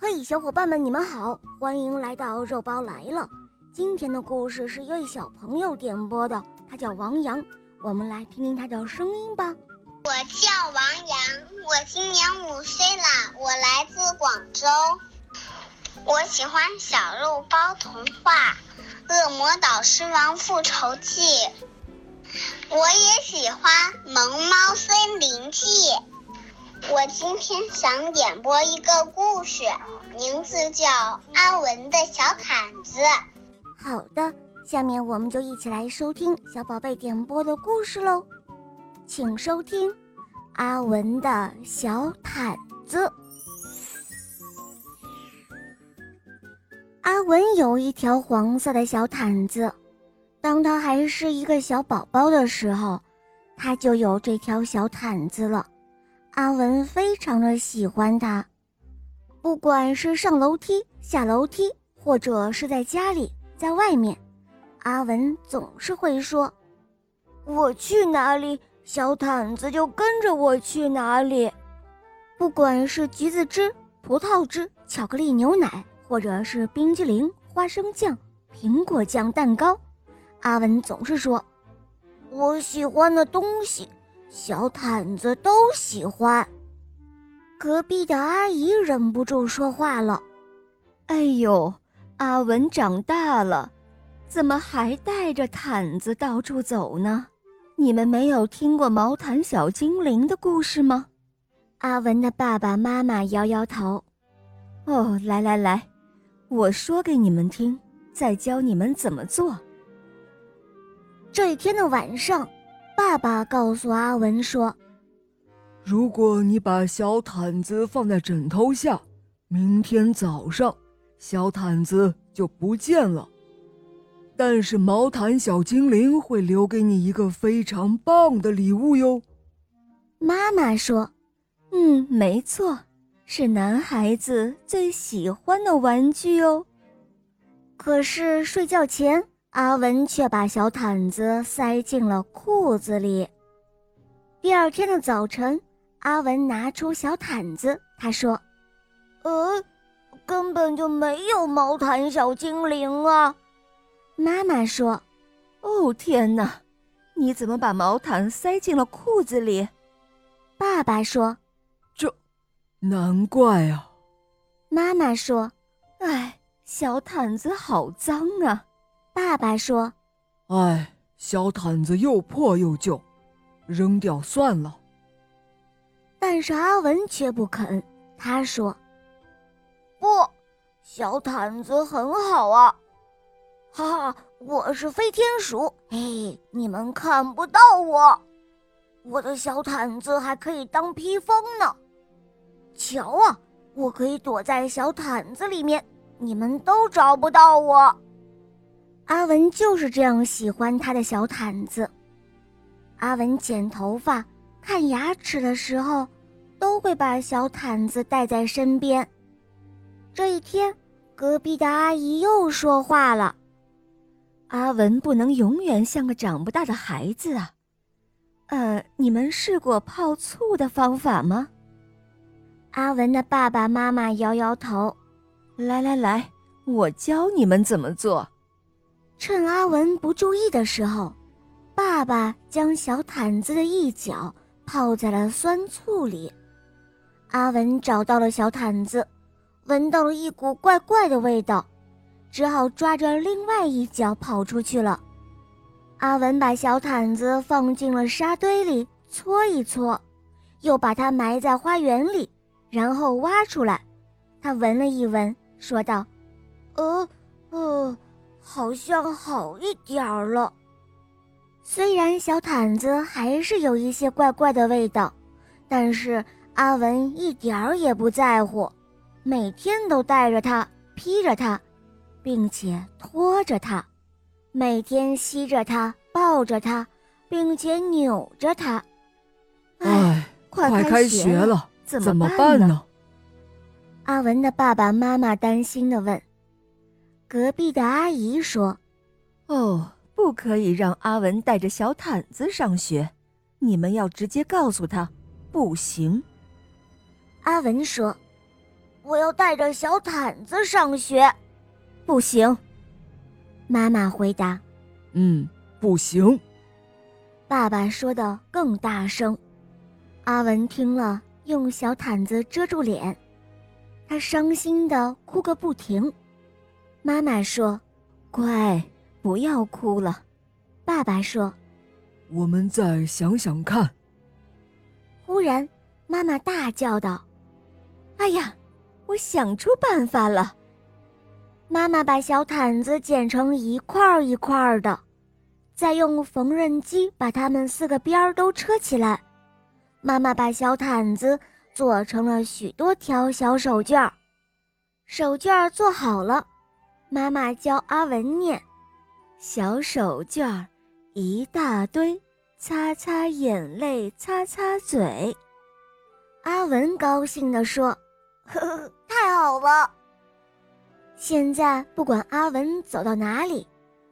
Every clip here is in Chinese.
嘿，小伙伴们，你们好，欢迎来到肉包来了。今天的故事是一位小朋友点播的，他叫王洋，我们来听听他的声音吧。我叫王洋，我今年五岁了，我来自广州。我喜欢《小肉包童话》《恶魔岛狮王复仇记》，我也喜欢《萌猫森》。我今天想点播一个故事，名字叫《阿文的小毯子》。好的，下面我们就一起来收听小宝贝点播的故事喽，请收听《阿文的小毯子》。阿文有一条黄色的小毯子，当他还是一个小宝宝的时候，他就有这条小毯子了。阿文非常的喜欢它，不管是上楼梯、下楼梯，或者是在家里、在外面，阿文总是会说：“我去哪里，小毯子就跟着我去哪里。”不管是橘子汁、葡萄汁、巧克力牛奶，或者是冰激凌、花生酱、苹果酱蛋糕，阿文总是说：“我喜欢的东西。”小毯子都喜欢。隔壁的阿姨忍不住说话了：“哎呦，阿文长大了，怎么还带着毯子到处走呢？你们没有听过毛毯小精灵的故事吗？”阿文的爸爸妈妈摇摇头：“哦，来来来，我说给你们听，再教你们怎么做。”这一天的晚上。爸爸告诉阿文说：“如果你把小毯子放在枕头下，明天早上小毯子就不见了。但是毛毯小精灵会留给你一个非常棒的礼物哟。”妈妈说：“嗯，没错，是男孩子最喜欢的玩具哦。”可是睡觉前。阿文却把小毯子塞进了裤子里。第二天的早晨，阿文拿出小毯子，他说：“呃，根本就没有毛毯小精灵啊！”妈妈说：“哦，天哪，你怎么把毛毯塞进了裤子里？”爸爸说：“这，难怪啊。”妈妈说：“哎，小毯子好脏啊。”爸爸说：“哎，小毯子又破又旧，扔掉算了。”但是阿文却不肯。他说：“不，小毯子很好啊！哈哈，我是飞天鼠，嘿，你们看不到我。我的小毯子还可以当披风呢。瞧啊，我可以躲在小毯子里面，你们都找不到我。”阿文就是这样喜欢他的小毯子。阿文剪头发、看牙齿的时候，都会把小毯子带在身边。这一天，隔壁的阿姨又说话了：“阿文不能永远像个长不大的孩子啊。”呃，你们试过泡醋的方法吗？阿文的爸爸妈妈摇摇头：“来来来，我教你们怎么做。”趁阿文不注意的时候，爸爸将小毯子的一角泡在了酸醋里。阿文找到了小毯子，闻到了一股怪怪的味道，只好抓着另外一角跑出去了。阿文把小毯子放进了沙堆里搓一搓，又把它埋在花园里，然后挖出来。他闻了一闻，说道：“呃，呃。”好像好一点儿了，虽然小毯子还是有一些怪怪的味道，但是阿文一点儿也不在乎，每天都带着它，披着它，并且拖着它，每天吸着它，抱着它，并且扭着它。哎，快开学了，怎么办呢？阿文的爸爸妈妈担心地问。隔壁的阿姨说：“哦，不可以让阿文带着小毯子上学，你们要直接告诉他，不行。”阿文说：“我要带着小毯子上学。”“不行。”妈妈回答。“嗯，不行。”爸爸说的更大声。阿文听了，用小毯子遮住脸，他伤心的哭个不停。妈妈说：“乖，不要哭了。”爸爸说：“我们再想想看。”忽然，妈妈大叫道：“哎呀，我想出办法了！”妈妈把小毯子剪成一块一块的，再用缝纫机把它们四个边儿都车起来。妈妈把小毯子做成了许多条小手绢儿，手绢儿做好了。妈妈教阿文念：“小手绢儿一大堆，擦擦眼泪，擦擦嘴。”阿文高兴地说：“呵呵，太好了！现在不管阿文走到哪里，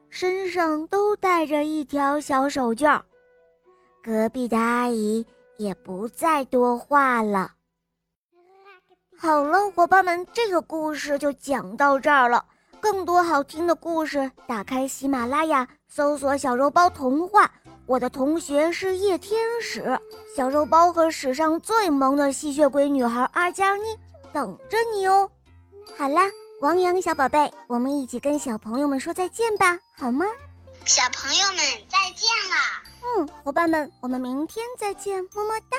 身上都带着一条小手绢儿。隔壁的阿姨也不再多话了。”好了，伙伴们，这个故事就讲到这儿了。更多好听的故事，打开喜马拉雅，搜索“小肉包童话”。我的同学是夜天使，小肉包和史上最萌的吸血鬼女孩阿加妮等着你哦。好啦，王阳小宝贝，我们一起跟小朋友们说再见吧，好吗？小朋友们再见啦！嗯，伙伴们，我们明天再见，么么哒。